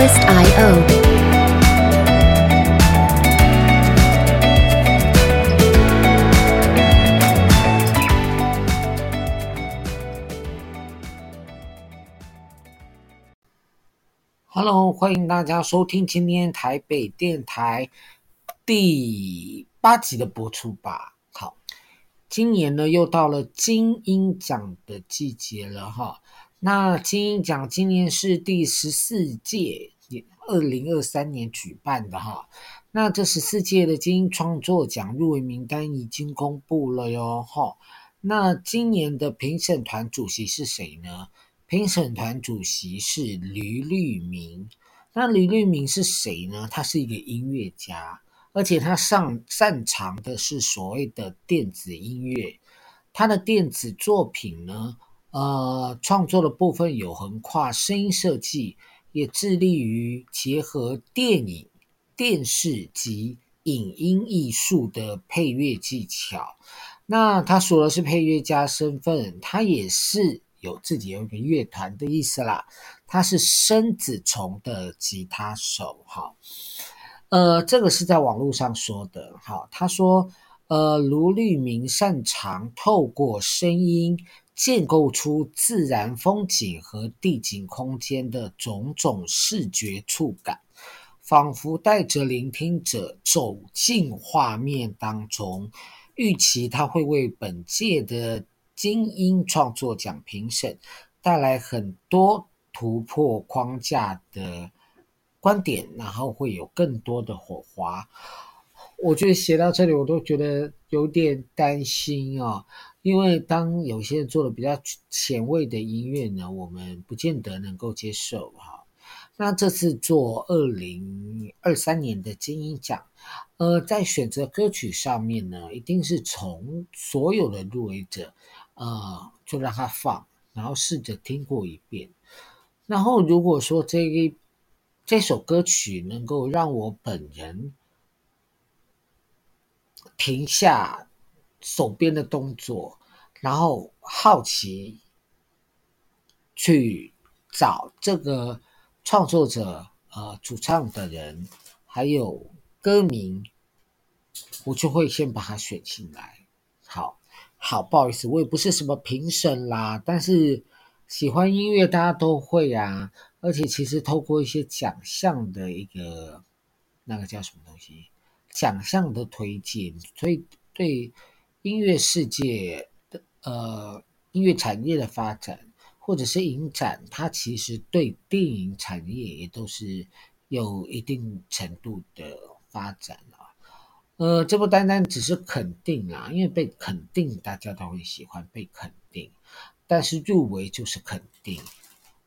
twist.io。Hello，欢迎大家收听今天台北电台第八集的播出吧。好，今年呢又到了金鹰奖的季节了哈。那金鹰奖今年是第十四届，二零二三年举办的哈。那这十四届的金鹰创作奖入围名单已经公布了哟哈。那今年的评审团主席是谁呢？评审团主席是吕律明，那吕律明是谁呢？他是一个音乐家，而且他擅擅长的是所谓的电子音乐。他的电子作品呢，呃，创作的部分有横跨声音设计，也致力于结合电影、电视及影音艺术的配乐技巧。那他除了是配乐家身份，他也是。有自己有一个乐团的意思啦，他是生子虫的吉他手，哈，呃，这个是在网络上说的，哈，他说，呃，卢律铭擅长透过声音建构出自然风景和地景空间的种种视觉触感，仿佛带着聆听者走进画面当中，预期他会为本届的。金鹰创作奖评审带来很多突破框架的观点，然后会有更多的火花。我觉得写到这里，我都觉得有点担心啊，因为当有些人做的比较前卫的音乐呢，我们不见得能够接受哈。那这次做二零二三年的金鹰奖，呃，在选择歌曲上面呢，一定是从所有的入围者。呃，就让他放，然后试着听过一遍。然后如果说这一这首歌曲能够让我本人停下手边的动作，然后好奇去找这个创作者、呃主唱的人，还有歌名，我就会先把它选进来。好。好，不好意思，我也不是什么评审啦，但是喜欢音乐大家都会啊，而且其实透过一些奖项的一个那个叫什么东西，奖项的推荐，所以对音乐世界的呃音乐产业的发展，或者是影展，它其实对电影产业也都是有一定程度的发展啊。呃，这不单单只是肯定啊，因为被肯定，大家都会喜欢被肯定。但是入围就是肯定。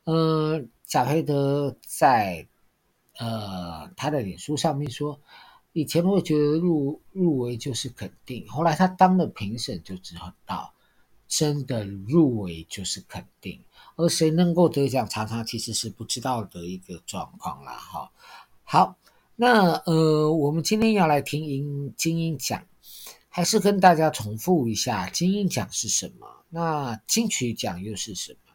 呃，贾培德在呃他的脸书上面说，以前会觉得入入围就是肯定，后来他当了评审就知道，真的入围就是肯定。而谁能够得奖，常常其实是不知道的一个状况啦。哈，好。那呃，我们今天要来听音金鹰奖，还是跟大家重复一下金鹰奖是什么？那金曲奖又是什么？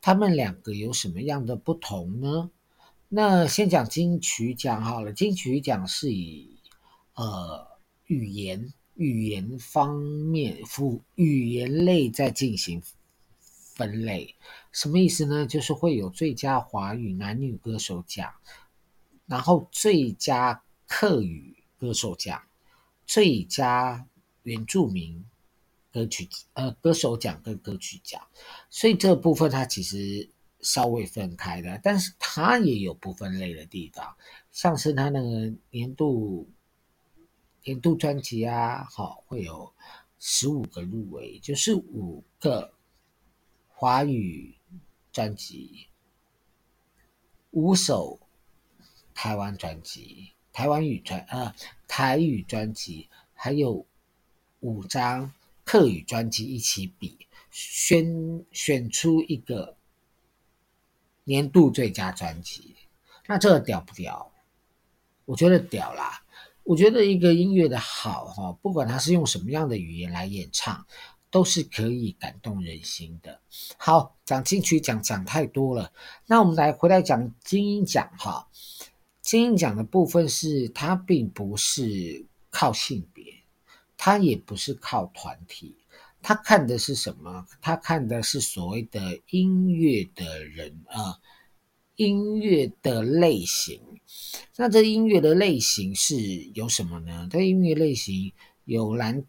他们两个有什么样的不同呢？那先讲金曲奖好了。金曲奖是以呃语言语言方面语语言类在进行分类，什么意思呢？就是会有最佳华语男女歌手奖。然后最佳客语歌手奖、最佳原住民歌曲呃歌手奖跟歌曲奖，所以这部分它其实稍微分开的，但是它也有不分类的地方，像是它那个年度年度专辑啊，好会有十五个入围，就是五个华语专辑，五首。台湾专辑、台湾语专呃台语专辑，还有五张客语专辑一起比，选选出一个年度最佳专辑。那这屌不屌？我觉得屌啦！我觉得一个音乐的好哈，不管它是用什么样的语言来演唱，都是可以感动人心的。好，讲金曲奖讲太多了，那我们来回来讲金鹰奖哈。金鹰奖的部分是它并不是靠性别，它也不是靠团体，他看的是什么？他看的是所谓的音乐的人啊。音乐的类型，那这音乐的类型是有什么呢？这音乐类型有蓝。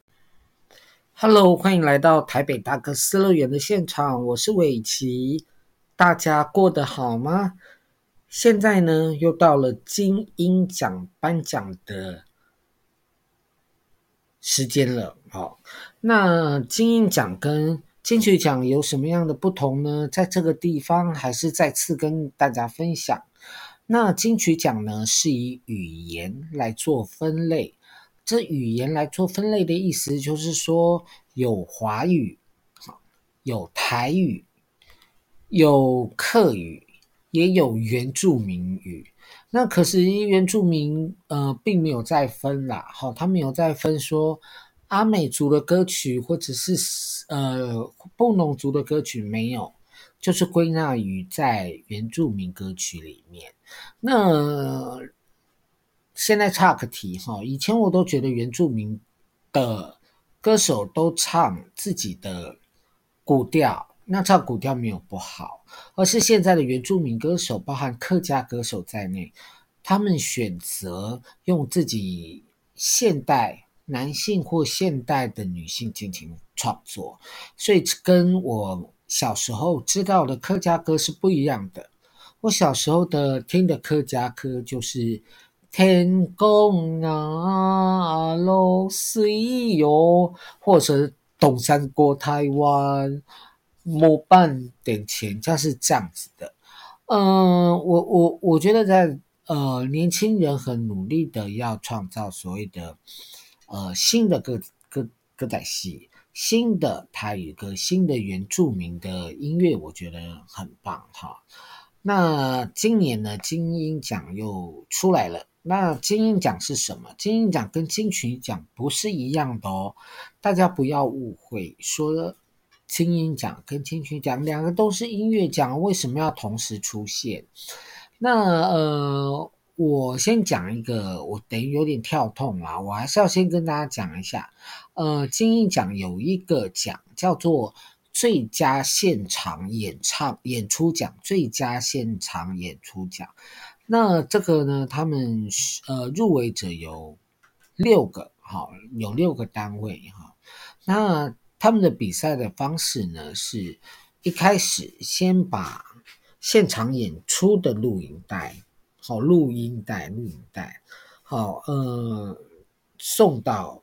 Hello，欢迎来到台北大哥斯乐园的现场，我是伟奇，大家过得好吗？现在呢，又到了金鹰奖颁奖的时间了。好，那金鹰奖跟金曲奖有什么样的不同呢？在这个地方还是再次跟大家分享。那金曲奖呢，是以语言来做分类。这语言来做分类的意思，就是说有华语，有台语，有客语，也有原住民语。那可是原住民呃，并没有再分啦。好，他没有再分说。阿美族的歌曲，或者是呃布农族的歌曲没有，就是归纳于在原住民歌曲里面。那现在岔个题哈，以前我都觉得原住民的歌手都唱自己的古调，那唱古调没有不好，而是现在的原住民歌手，包含客家歌手在内，他们选择用自己现代。男性或现代的女性进行创作，所以跟我小时候知道的客家歌是不一样的。我小时候的听的客家歌就是“天公啊，老水哟”，或者是“东山过台湾，某半点钱”，就是这样子的。嗯，我我我觉得在呃，年轻人很努力的要创造所谓的。呃，新的歌歌歌仔戏，新的台语歌，新的原住民的音乐，我觉得很棒哈。那今年呢，金鹰奖又出来了。那金鹰奖是什么？金鹰奖跟金曲奖不是一样的哦，大家不要误会，说金鹰奖跟金曲奖两个都是音乐奖，为什么要同时出现？那呃。我先讲一个，我等于有点跳痛啊，我还是要先跟大家讲一下。呃，金鹰奖有一个奖叫做最佳现场演唱演出奖，最佳现场演出奖。那这个呢，他们呃入围者有六个，好，有六个单位哈。那他们的比赛的方式呢，是一开始先把现场演出的录影带。好，录音带，录音带，好，呃，送到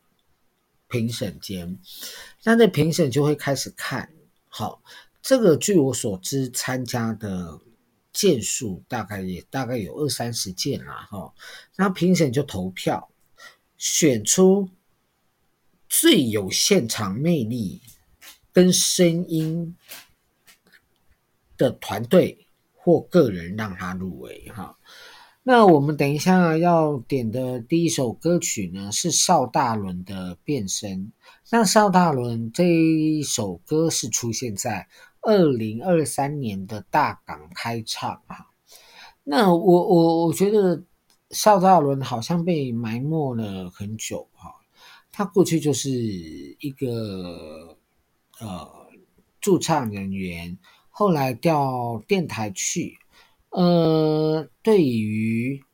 评审间，那那评审就会开始看。好，这个据我所知，参加的件数大概也大概有二三十件啦，哈。那评审就投票，选出最有现场魅力跟声音的团队或个人，让他入围，哈。那我们等一下要点的第一首歌曲呢，是邵大伦的《变身》。那邵大伦这一首歌是出现在二零二三年的大港开唱啊。那我我我觉得邵大伦好像被埋没了很久哈。他过去就是一个呃驻唱人员，后来调电台去。呃，对于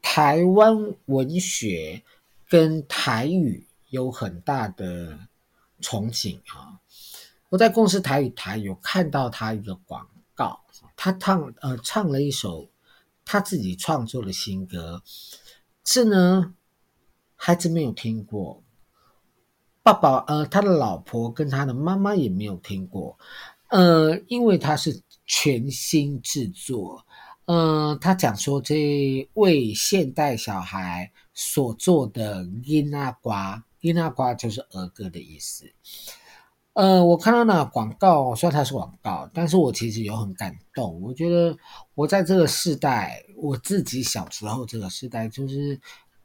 台湾文学跟台语有很大的憧憬啊！我在公司台语台有看到他一个广告，他唱呃唱了一首他自己创作的新歌，是呢，孩子没有听过，爸爸呃他的老婆跟他的妈妈也没有听过，呃，因为他是。全新制作，呃，他讲说这为现代小孩所做的囡仔歌，囡仔歌就是儿歌的意思。呃，我看到那广告，虽然它是广告，但是我其实有很感动。我觉得我在这个世代，我自己小时候这个世代，就是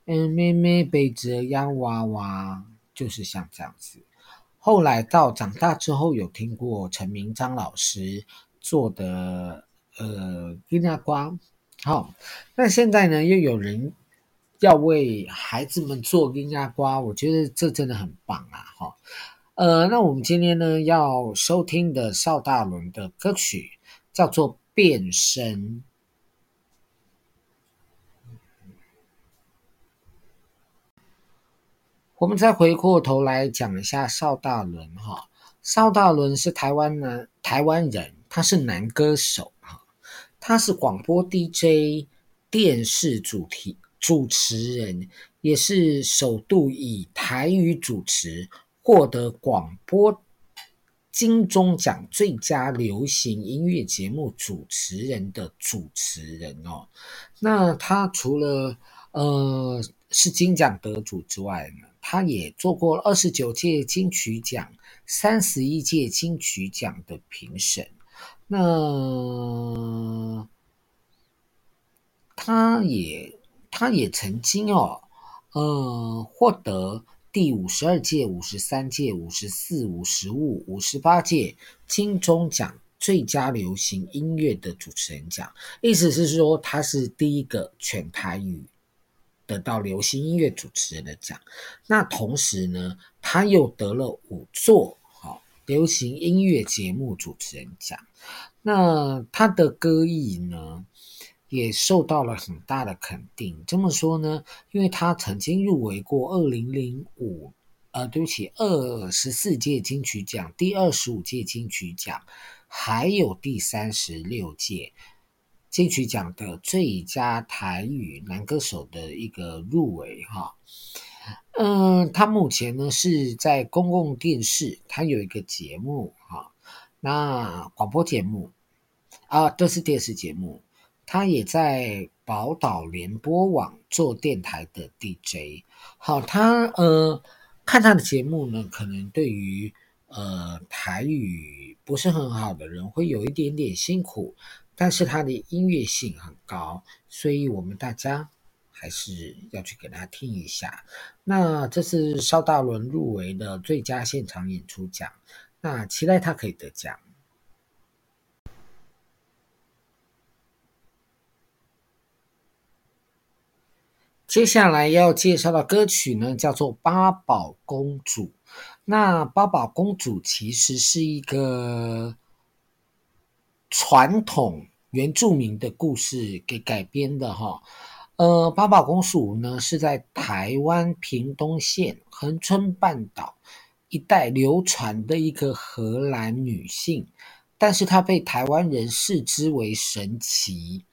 嗯，妹妹背着洋娃娃，就是像这样子。后来到长大之后，有听过陈明章老师做的呃金牙瓜，好，那现在呢又有人要为孩子们做金牙瓜，我觉得这真的很棒啊！哈，呃，那我们今天呢要收听的邵大伦的歌曲叫做《变身》。我们再回过头来讲一下邵大伦哈，邵大伦是台湾男台湾人，他是男歌手哈，他是广播 DJ、电视主题主持人，也是首度以台语主持获得广播金钟奖最佳流行音乐节目主持人的主持人哦。那他除了呃是金奖得主之外呢，他也做过二十九届金曲奖、三十一届金曲奖的评审。那他也他也曾经哦，呃，获得第五十二届、五十三届、五十四、五十五、五十八届金钟奖最佳流行音乐的主持人奖。意思是说，他是第一个全台语。得到流行音乐主持人的奖，那同时呢，他又得了五座好流行音乐节目主持人奖。那他的歌艺呢，也受到了很大的肯定。这么说呢，因为他曾经入围过二零零五，呃，对不起，二十四届金曲奖、第二十五届金曲奖，还有第三十六届。金曲奖的最佳台语男歌手的一个入围哈，嗯，他目前呢是在公共电视，他有一个节目哈，那广播节目啊都是电视节目，他也在宝岛联播网做电台的 DJ。好，他呃看他的节目呢，可能对于呃台语不是很好的人会有一点点辛苦。但是它的音乐性很高，所以我们大家还是要去给他听一下。那这是邵大伦入围的最佳现场演出奖，那期待他可以得奖。接下来要介绍的歌曲呢，叫做《八宝公主》。那八宝公主其实是一个。传统原住民的故事给改编的哈，呃，八宝公主呢是在台湾屏东县恒春半岛一带流传的一个荷兰女性，但是她被台湾人视之为神奇。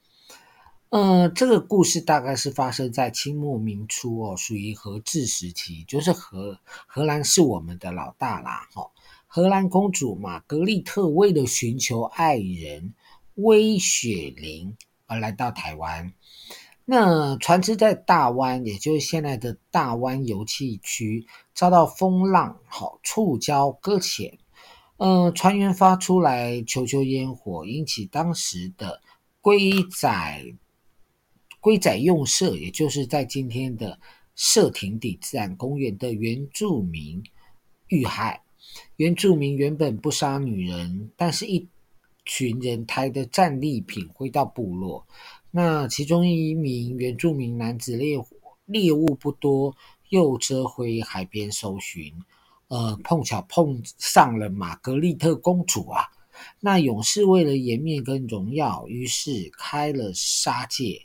呃，这个故事大概是发生在清末民初哦，属于荷治时期，就是荷荷兰是我们的老大啦，哈。荷兰公主玛格丽特为了寻求爱人威雪玲而来到台湾。那船只在大湾，也就是现在的大湾油气区，遭到风浪好触礁搁浅。呃，船员发出来求救烟火，引起当时的龟仔龟仔用社，也就是在今天的社亭底自然公园的原住民遇害。原住民原本不杀女人，但是一群人抬着战利品回到部落。那其中一名原住民男子猎猎物不多，又折回海边搜寻，呃，碰巧碰上了玛格丽特公主啊。那勇士为了颜面跟荣耀，于是开了杀戒，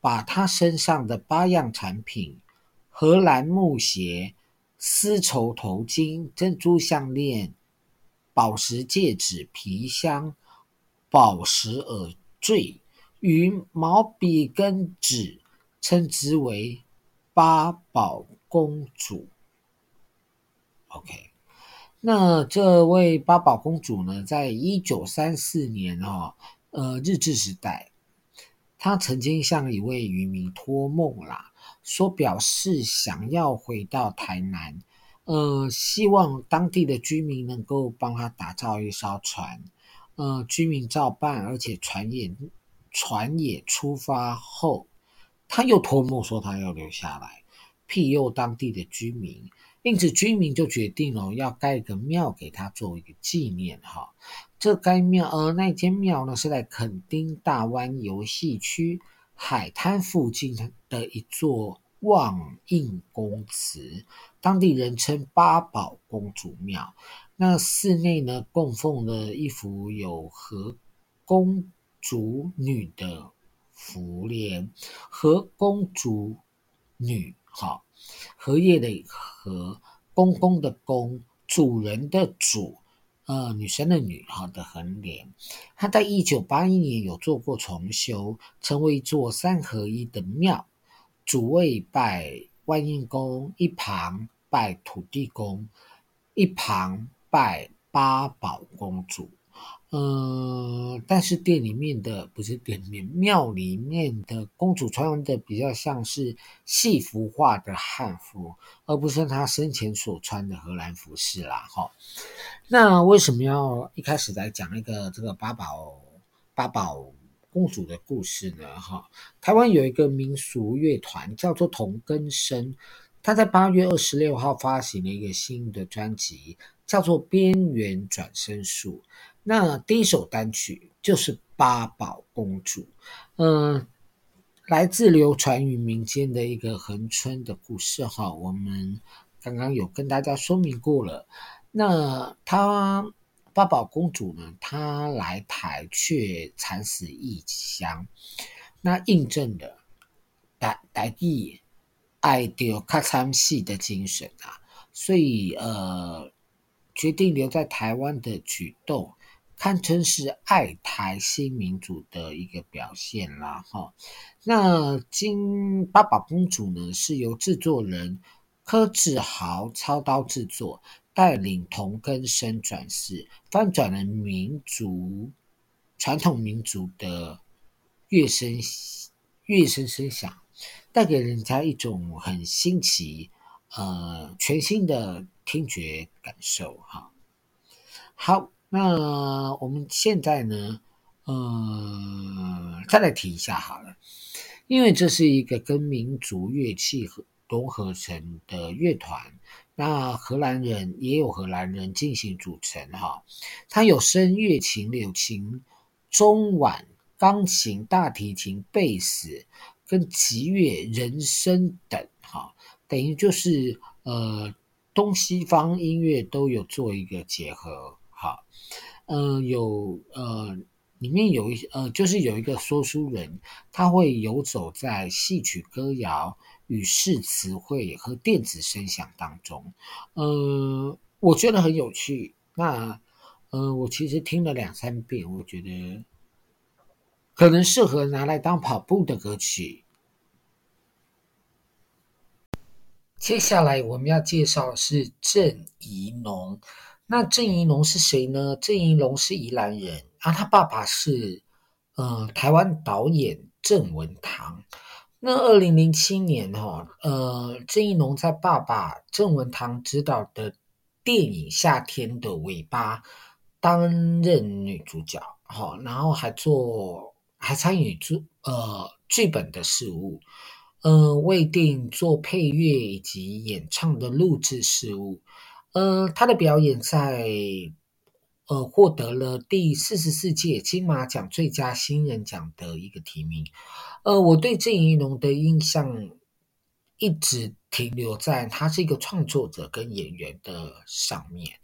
把他身上的八样产品——荷兰木鞋。丝绸头巾、珍珠项链、宝石戒指、皮箱、宝石耳坠与毛笔跟纸，称之为八宝公主。OK，那这位八宝公主呢，在一九三四年哦，呃，日治时代，她曾经向一位渔民托梦啦。说表示想要回到台南，呃，希望当地的居民能够帮他打造一艘船，呃，居民照办，而且船也船也出发后，他又托梦说他要留下来庇佑当地的居民，因此居民就决定了要盖一个庙给他作为一个纪念哈。这该庙呃那间庙呢是在垦丁大湾游戏区海滩附近的一座望应公祠，当地人称八宝公主庙。那寺内呢供奉了一幅有和公主女的福莲，和公主女哈。荷叶的荷，公公的公，主人的主，呃，女生的女，好的横联。它在一九八一年有做过重修，成为一座三合一的庙，主位拜万应公，一旁拜土地公，一旁拜八宝公主。呃，但是店里面的不是店里面，庙里面的公主穿的比较像是戏服化的汉服，而不是她生前所穿的荷兰服饰啦。哈，那为什么要一开始来讲那个这个八宝八宝公主的故事呢？哈，台湾有一个民俗乐团叫做同根生，他在八月二十六号发行了一个新的专辑，叫做《边缘转生术》。那第一首单曲就是八宝公主，嗯、来自流传于民间的一个恒春的故事哈，我们刚刚有跟大家说明过了。那她八宝公主呢，她来台却惨死异乡，那印证了台台语爱到较惨戏的精神啊，所以呃，决定留在台湾的举动。堪称是爱台新民主的一个表现啦，哈。那金八宝公主呢，是由制作人柯志豪操刀制作，带领同根生转世，翻转了民族传统民族的乐声乐声声响，带给人家一种很新奇、呃全新的听觉感受，哈。好。那我们现在呢，呃，再来提一下好了，因为这是一个跟民族乐器合融合成的乐团，那荷兰人也有荷兰人进行组成哈，它有声乐琴、柳琴、中阮、钢琴、大提琴、贝斯跟击乐、人声等哈，等于就是呃东西方音乐都有做一个结合。嗯，有呃，里面有一呃，就是有一个说书人，他会游走在戏曲歌谣、语式词汇和电子声响当中，呃，我觉得很有趣。那呃，我其实听了两三遍，我觉得可能适合拿来当跑步的歌曲。接下来我们要介绍是郑宜农。那郑宜农是谁呢？郑宜农是宜兰人啊，他爸爸是呃台湾导演郑文堂。那二零零七年哈，呃，郑宜农在爸爸郑文堂执导的电影《夏天的尾巴》担任女主角，哈，然后还做还参与做呃剧本的事务，呃，为电影做配乐以及演唱的录制事务。呃，他的表演在呃获得了第四十四届金马奖最佳新人奖的一个提名。呃，我对郑宜农的印象一直停留在他是一个创作者跟演员的上面。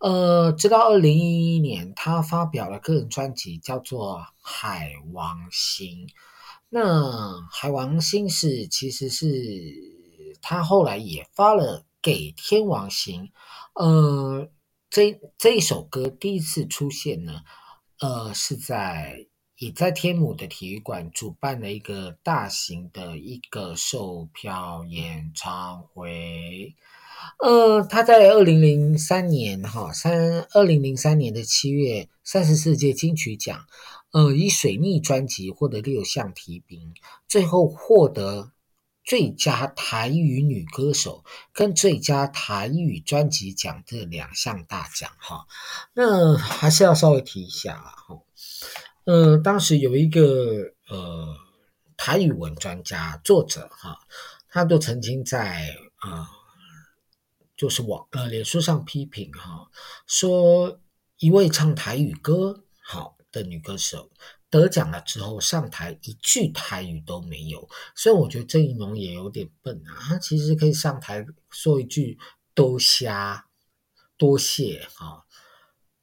呃，直到二零一一年，他发表了个人专辑，叫做《海王星》。那《海王星》是其实是他后来也发了。给天王星，呃，这这一首歌第一次出现呢，呃，是在也在天母的体育馆主办了一个大型的一个售票演唱会，呃，他在二零零三年哈三二零零三年的七月三十四届金曲奖，呃，以水逆专辑获得六项提名，最后获得。最佳台语女歌手跟最佳台语专辑奖这两项大奖哈，那还是要稍微提一下哈，呃，当时有一个呃台语文专家作者哈，他都曾经在啊、就是网呃脸书上批评哈，说一位唱台语歌好的女歌手得奖了之后上台一句台语都没有，所以我觉得郑宜农也有点笨啊，他其实可以上台说一句多谢多谢哈，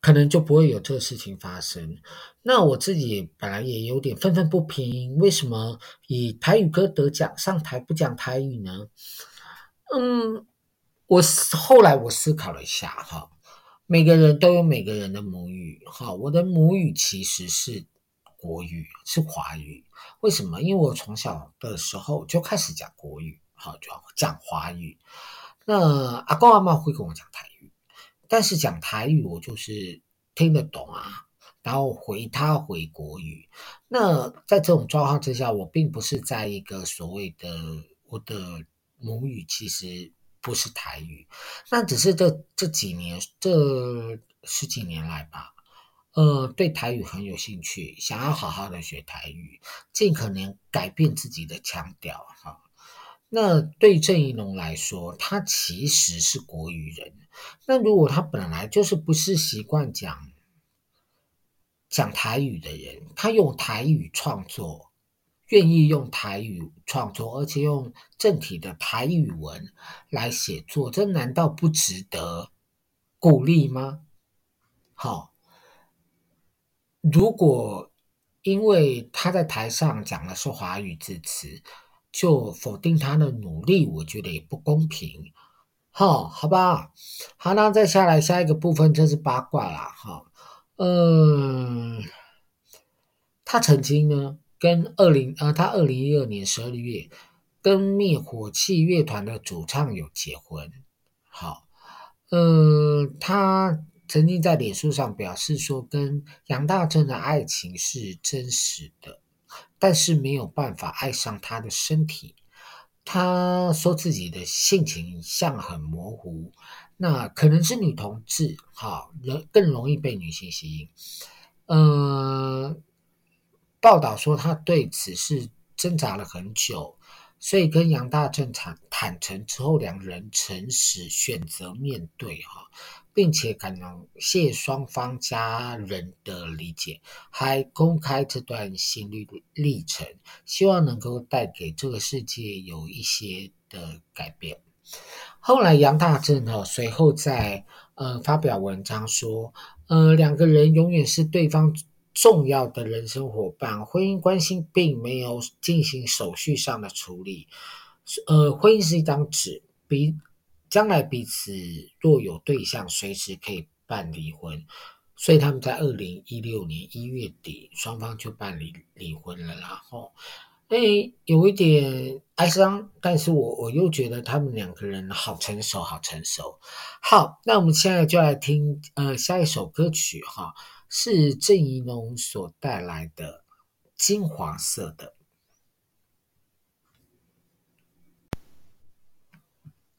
可能就不会有这个事情发生。那我自己本来也有点愤愤不平，为什么以台语歌得奖上台不讲台语呢？嗯。我后来我思考了一下哈，每个人都有每个人的母语哈。我的母语其实是国语，是华语。为什么？因为我从小的时候就开始讲国语，好，就讲华语。那阿公阿妈会跟我讲台语，但是讲台语我就是听得懂啊，然后回他回国语。那在这种状况之下，我并不是在一个所谓的我的母语其实。不是台语，那只是这这几年这十几年来吧，呃，对台语很有兴趣，想要好好的学台语，尽可能改变自己的腔调哈。那对郑宜农来说，他其实是国语人，那如果他本来就是不是习惯讲讲台语的人，他用台语创作。愿意用台语创作，而且用正体的台语文来写作，这难道不值得鼓励吗？好，如果因为他在台上讲的是华语字词，就否定他的努力，我觉得也不公平。好，好吧，好，那再下来下一个部分就是八卦了。哈，嗯，他曾经呢？跟二零呃，他二零一二年十二月跟灭火器乐团的主唱有结婚。好，嗯，他曾经在脸书上表示说，跟杨大正的爱情是真实的，但是没有办法爱上他的身体。他说自己的性倾向很模糊，那可能是女同志，哈，人更容易被女性吸引。呃。报道说，他对此事挣扎了很久，所以跟杨大正坦坦诚之后，两人诚实选择面对哈，并且感谢双方家人的理解，还公开这段心路历程，希望能够带给这个世界有一些的改变。后来杨大正呢，随后在呃发表文章说，呃两个人永远是对方。重要的人生伙伴，婚姻关系并没有进行手续上的处理。呃，婚姻是一张纸，比将来彼此若有对象，随时可以办离婚。所以他们在二零一六年一月底，双方就办理离婚了。然后，哎，有一点哀伤，但是我我又觉得他们两个人好成熟，好成熟。好，那我们现在就来听呃下一首歌曲哈。是郑宜农所带来的金黄色的。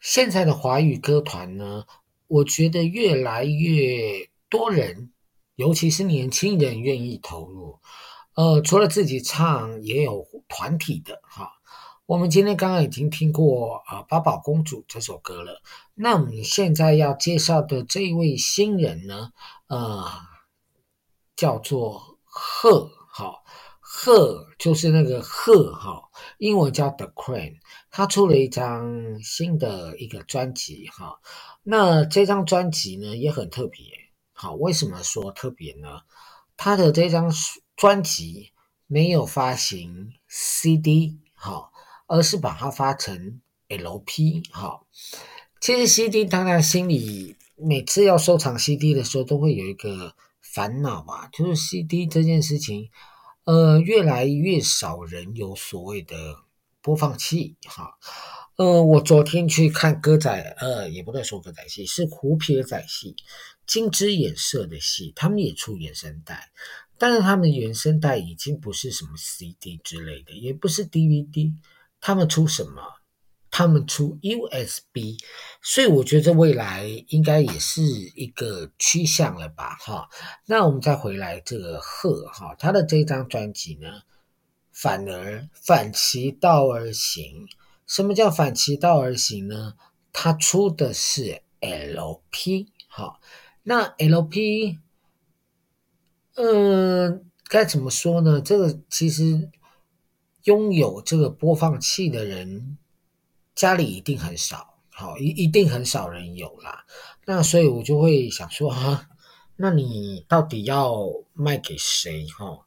现在的华语歌团呢，我觉得越来越多人，尤其是年轻人愿意投入。呃，除了自己唱，也有团体的哈。我们今天刚刚已经听过啊，《八宝公主》这首歌了。那我们现在要介绍的这一位新人呢，呃。叫做贺，好，贺就是那个贺，哈，英文叫 The Crane，他出了一张新的一个专辑，哈，那这张专辑呢也很特别，好，为什么说特别呢？他的这张专辑没有发行 CD，哈，而是把它发成 LP，哈，其实 CD，当然心里每次要收藏 CD 的时候，都会有一个。烦恼吧，就是 CD 这件事情，呃，越来越少人有所谓的播放器，哈，呃，我昨天去看歌仔，呃，也不能说歌仔戏，是胡撇仔戏，金枝演色的戏，他们也出原声带，但是他们原声带已经不是什么 CD 之类的，也不是 DVD，他们出什么？他们出 USB，所以我觉得未来应该也是一个趋向了吧，哈。那我们再回来这个贺哈，他的这张专辑呢，反而反其道而行。什么叫反其道而行呢？他出的是 LP。好，那 LP，嗯、该怎么说呢？这个其实拥有这个播放器的人家里一定很少，好，一一定很少人有啦。那所以我就会想说，哈，那你到底要卖给谁？哈，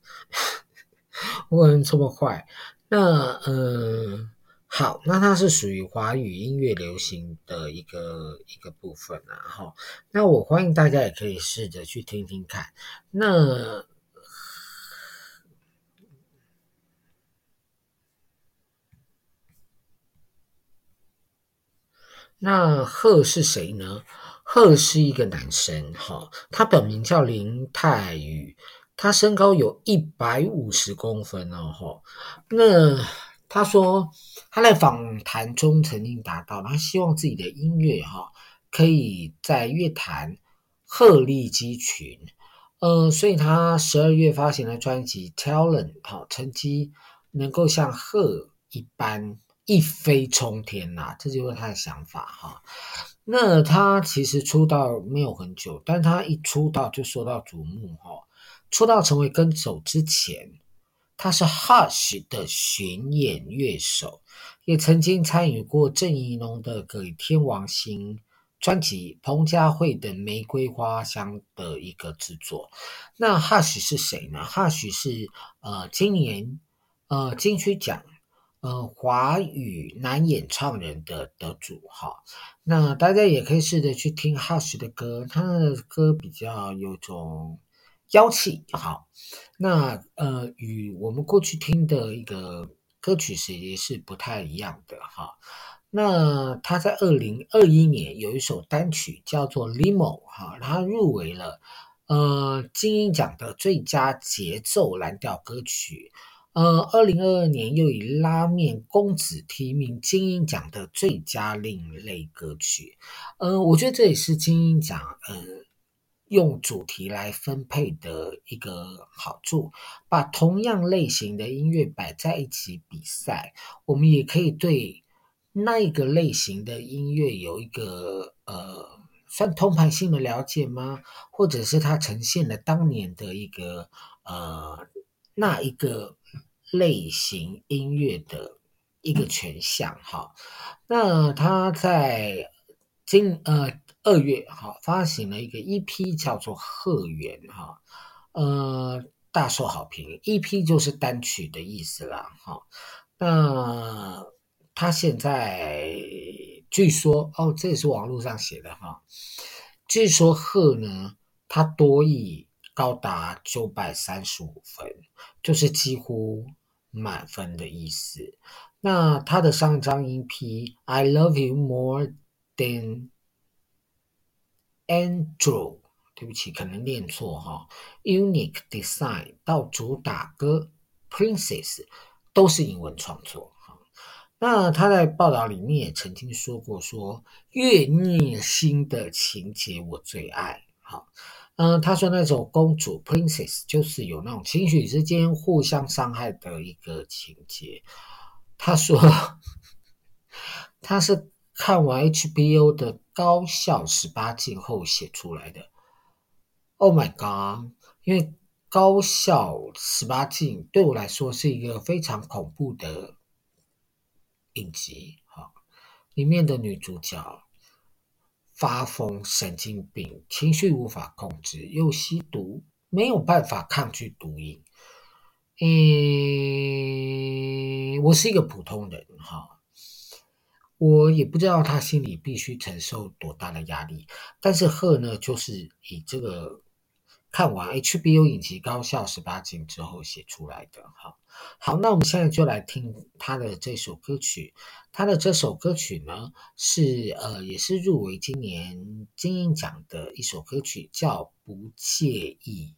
我人这么坏，那嗯。好，那它是属于华语音乐流行的一个一个部分啊，哈。那我欢迎大家也可以试着去听听看。那那贺是谁呢？贺是一个男生，哈，他本名叫林泰宇，他身高有一百五十公分哦，哈。那他说他在访谈中曾经达到，他希望自己的音乐哈可以在乐坛鹤立鸡群，呃，所以他十二月发行的专辑《Talent》，哈，成绩能够像鹤一般一飞冲天呐，这就是他的想法哈。那他其实出道没有很久，但他一出道就受到瞩目哈。出道成为歌手之前。他是 Hush 的巡演乐手，也曾经参与过郑宜农的《给天王星》专辑、彭佳慧的《玫瑰花香》的一个制作。那 Hush 是谁呢？Hush 是呃今年呃金曲奖呃华语男演唱人的得主哈。那大家也可以试着去听 Hush 的歌，他的歌比较有种。妖气好，那呃，与我们过去听的一个歌曲是也是不太一样的哈。那他在二零二一年有一首单曲叫做《Limo》哈，他入围了呃金音奖的最佳节奏蓝调歌曲。呃，二零二二年又以《拉面公子》提名金音奖的最佳另类歌曲。呃，我觉得这也是金音奖呃。用主题来分配的一个好处，把同样类型的音乐摆在一起比赛，我们也可以对那一个类型的音乐有一个呃，算通盘性的了解吗？或者是它呈现了当年的一个呃那一个类型音乐的一个全项哈？那他在今呃。二月哈发行了一个 EP，叫做《贺源》哈，呃，大受好评。EP 就是单曲的意思啦哈。那他现在据说哦，这也是网络上写的哈。据说鹤呢，他多益高达九百三十五分，就是几乎满分的意思。那他的上张 EP《I Love You More Than》。Andrew，对不起，可能念错哈。Unique Design 到主打歌 Princess 都是英文创作哈。那他在报道里面也曾经说过说，越虐心的情节我最爱。好，嗯，他说那种公主 Princess 就是有那种情侣之间互相伤害的一个情节。他说他是。看完 HBO 的《高校十八禁》后写出来的，Oh my god！因为《高校十八禁》对我来说是一个非常恐怖的影集，哈，里面的女主角发疯、神经病、情绪无法控制，又吸毒，没有办法抗拒毒瘾。嗯，我是一个普通人，哈。我也不知道他心里必须承受多大的压力，但是贺呢，就是以这个看完 HBO 影集《高校十八禁》之后写出来的。好，好，那我们现在就来听他的这首歌曲。他的这首歌曲呢，是呃，也是入围今年金鹰奖的一首歌曲，叫《不介意》。